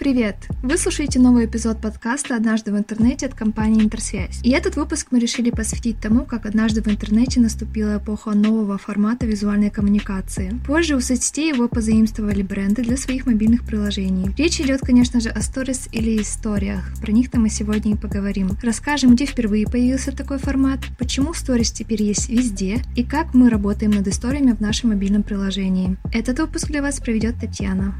Привет! Вы слушаете новый эпизод подкаста «Однажды в интернете» от компании «Интерсвязь». И этот выпуск мы решили посвятить тому, как однажды в интернете наступила эпоха нового формата визуальной коммуникации. Позже у соцсетей его позаимствовали бренды для своих мобильных приложений. Речь идет, конечно же, о сторис или историях. Про них-то мы сегодня и поговорим. Расскажем, где впервые появился такой формат, почему сторис теперь есть везде и как мы работаем над историями в нашем мобильном приложении. Этот выпуск для вас проведет Татьяна.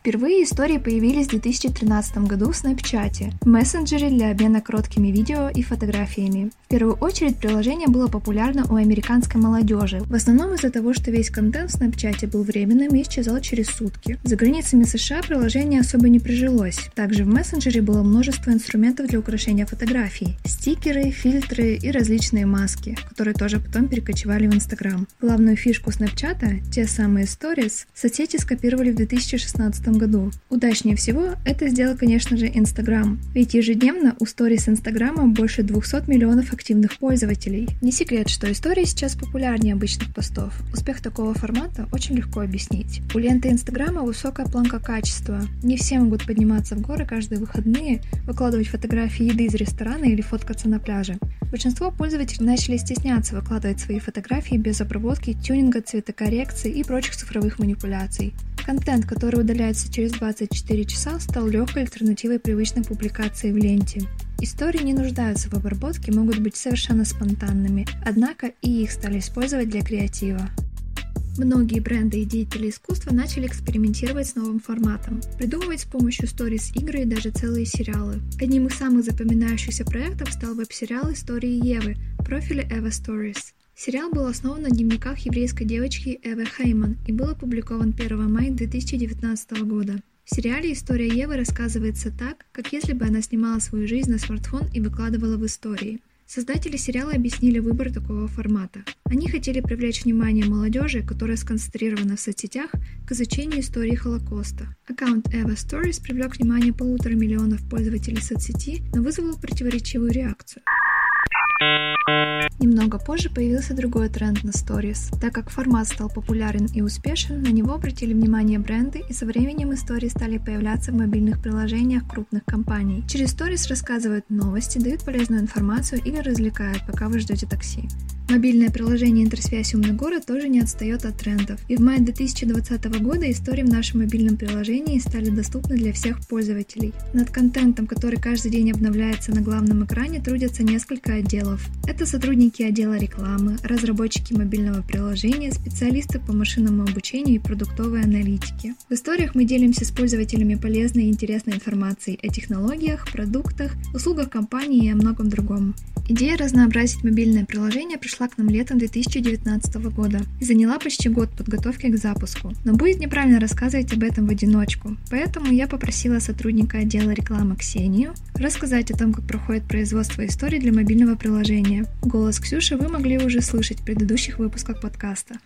Впервые истории появились в 2013 году в Snapchat, мессенджере для обмена короткими видео и фотографиями. В первую очередь приложение было популярно у американской молодежи, в основном из-за того, что весь контент в Snapchat был временным и исчезал через сутки. За границами США приложение особо не прижилось. Также в мессенджере было множество инструментов для украшения фотографий, стикеры, фильтры и различные маски, которые тоже потом перекочевали в Instagram. Главную фишку Snapchat, те самые stories, соцсети скопировали в 2016 году. Удачнее всего это сделал, конечно же, Instagram, ведь ежедневно у сторис Инстаграма больше 200 миллионов активных пользователей. Не секрет, что истории сейчас популярнее обычных постов. Успех такого формата очень легко объяснить. У ленты Инстаграма высокая планка качества. Не все могут подниматься в горы каждые выходные, выкладывать фотографии еды из ресторана или фоткаться на пляже. Большинство пользователей начали стесняться выкладывать свои фотографии без обработки, тюнинга, цветокоррекции и прочих цифровых манипуляций. Контент, который удаляется через 24 часа, стал легкой альтернативой привычной публикации в ленте. Истории не нуждаются в обработке, могут быть совершенно спонтанными, однако и их стали использовать для креатива. Многие бренды и деятели искусства начали экспериментировать с новым форматом, придумывать с помощью сторис игры и даже целые сериалы. Одним из самых запоминающихся проектов стал веб-сериал «Истории Евы» профиля Eva Stories. Сериал был основан на дневниках еврейской девочки Эвы Хейман и был опубликован 1 мая 2019 года. В сериале история Евы рассказывается так, как если бы она снимала свою жизнь на смартфон и выкладывала в истории. Создатели сериала объяснили выбор такого формата. Они хотели привлечь внимание молодежи, которая сконцентрирована в соцсетях, к изучению истории Холокоста. Аккаунт Eva Stories привлек внимание полутора миллионов пользователей соцсети, но вызвал противоречивую реакцию. Немного позже появился другой тренд на Stories. Так как формат стал популярен и успешен, на него обратили внимание бренды, и со временем истории стали появляться в мобильных приложениях крупных компаний. Через Stories рассказывают новости, дают полезную информацию или развлекают, пока вы ждете такси. Мобильное приложение «Интерсвязь Умный город» тоже не отстает от трендов. И в мае 2020 года истории в нашем мобильном приложении стали доступны для всех пользователей. Над контентом, который каждый день обновляется на главном экране, трудятся несколько отделов. Это сотрудники отдела рекламы, разработчики мобильного приложения, специалисты по машинному обучению и продуктовой аналитике. В историях мы делимся с пользователями полезной и интересной информацией о технологиях, продуктах, услугах компании и о многом другом. Идея разнообразить мобильное приложение пришла к нам летом 2019 года и заняла почти год подготовки к запуску. Но будет неправильно рассказывать об этом в одиночку, поэтому я попросила сотрудника отдела рекламы Ксению рассказать о том, как проходит производство истории для мобильного приложения. Голос Ксюши вы могли уже слышать в предыдущих выпусках подкаста.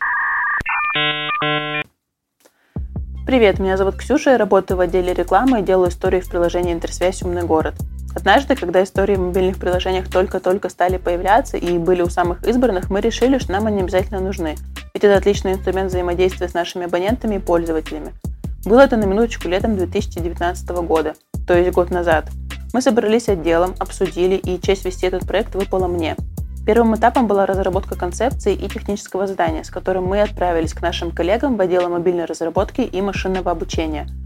Привет, меня зовут Ксюша, я работаю в отделе рекламы и делаю истории в приложении «Интерсвязь. Умный город». Однажды, когда истории в мобильных приложениях только-только стали появляться и были у самых избранных, мы решили, что нам они обязательно нужны. Ведь это отличный инструмент взаимодействия с нашими абонентами и пользователями. Было это на минуточку летом 2019 года, то есть год назад. Мы собрались отделом, обсудили, и честь вести этот проект выпала мне. Первым этапом была разработка концепции и технического задания, с которым мы отправились к нашим коллегам в отдел мобильной разработки и машинного обучения –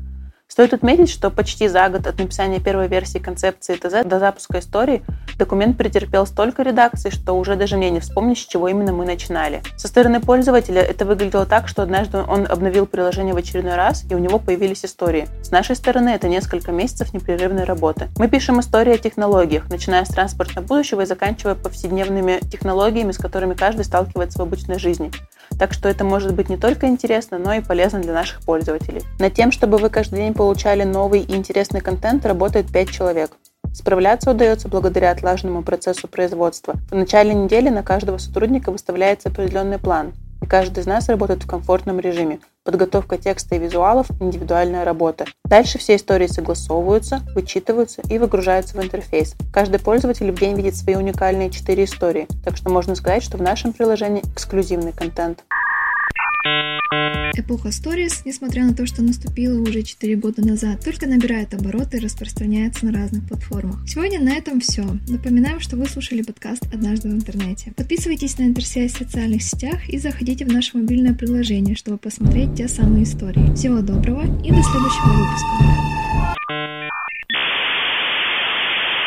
Стоит отметить, что почти за год от написания первой версии концепции ТЗ до запуска истории документ претерпел столько редакций, что уже даже мне не вспомнить, с чего именно мы начинали. Со стороны пользователя это выглядело так, что однажды он обновил приложение в очередной раз, и у него появились истории. С нашей стороны это несколько месяцев непрерывной работы. Мы пишем истории о технологиях, начиная с транспорта будущего и заканчивая повседневными технологиями, с которыми каждый сталкивается в обычной жизни. Так что это может быть не только интересно, но и полезно для наших пользователей. Над тем, чтобы вы каждый день получали новый и интересный контент, работает 5 человек. Справляться удается благодаря отлаженному процессу производства. В начале недели на каждого сотрудника выставляется определенный план, и каждый из нас работает в комфортном режиме. Подготовка текста и визуалов – индивидуальная работа. Дальше все истории согласовываются, вычитываются и выгружаются в интерфейс. Каждый пользователь в день видит свои уникальные четыре истории, так что можно сказать, что в нашем приложении эксклюзивный контент. Эпоха Stories, несмотря на то, что наступила уже 4 года назад, только набирает обороты и распространяется на разных платформах. Сегодня на этом все. Напоминаем, что вы слушали подкаст «Однажды в интернете». Подписывайтесь на интерсвязь в социальных сетях и заходите в наше мобильное приложение, чтобы посмотреть те самые истории. Всего доброго и до следующего выпуска.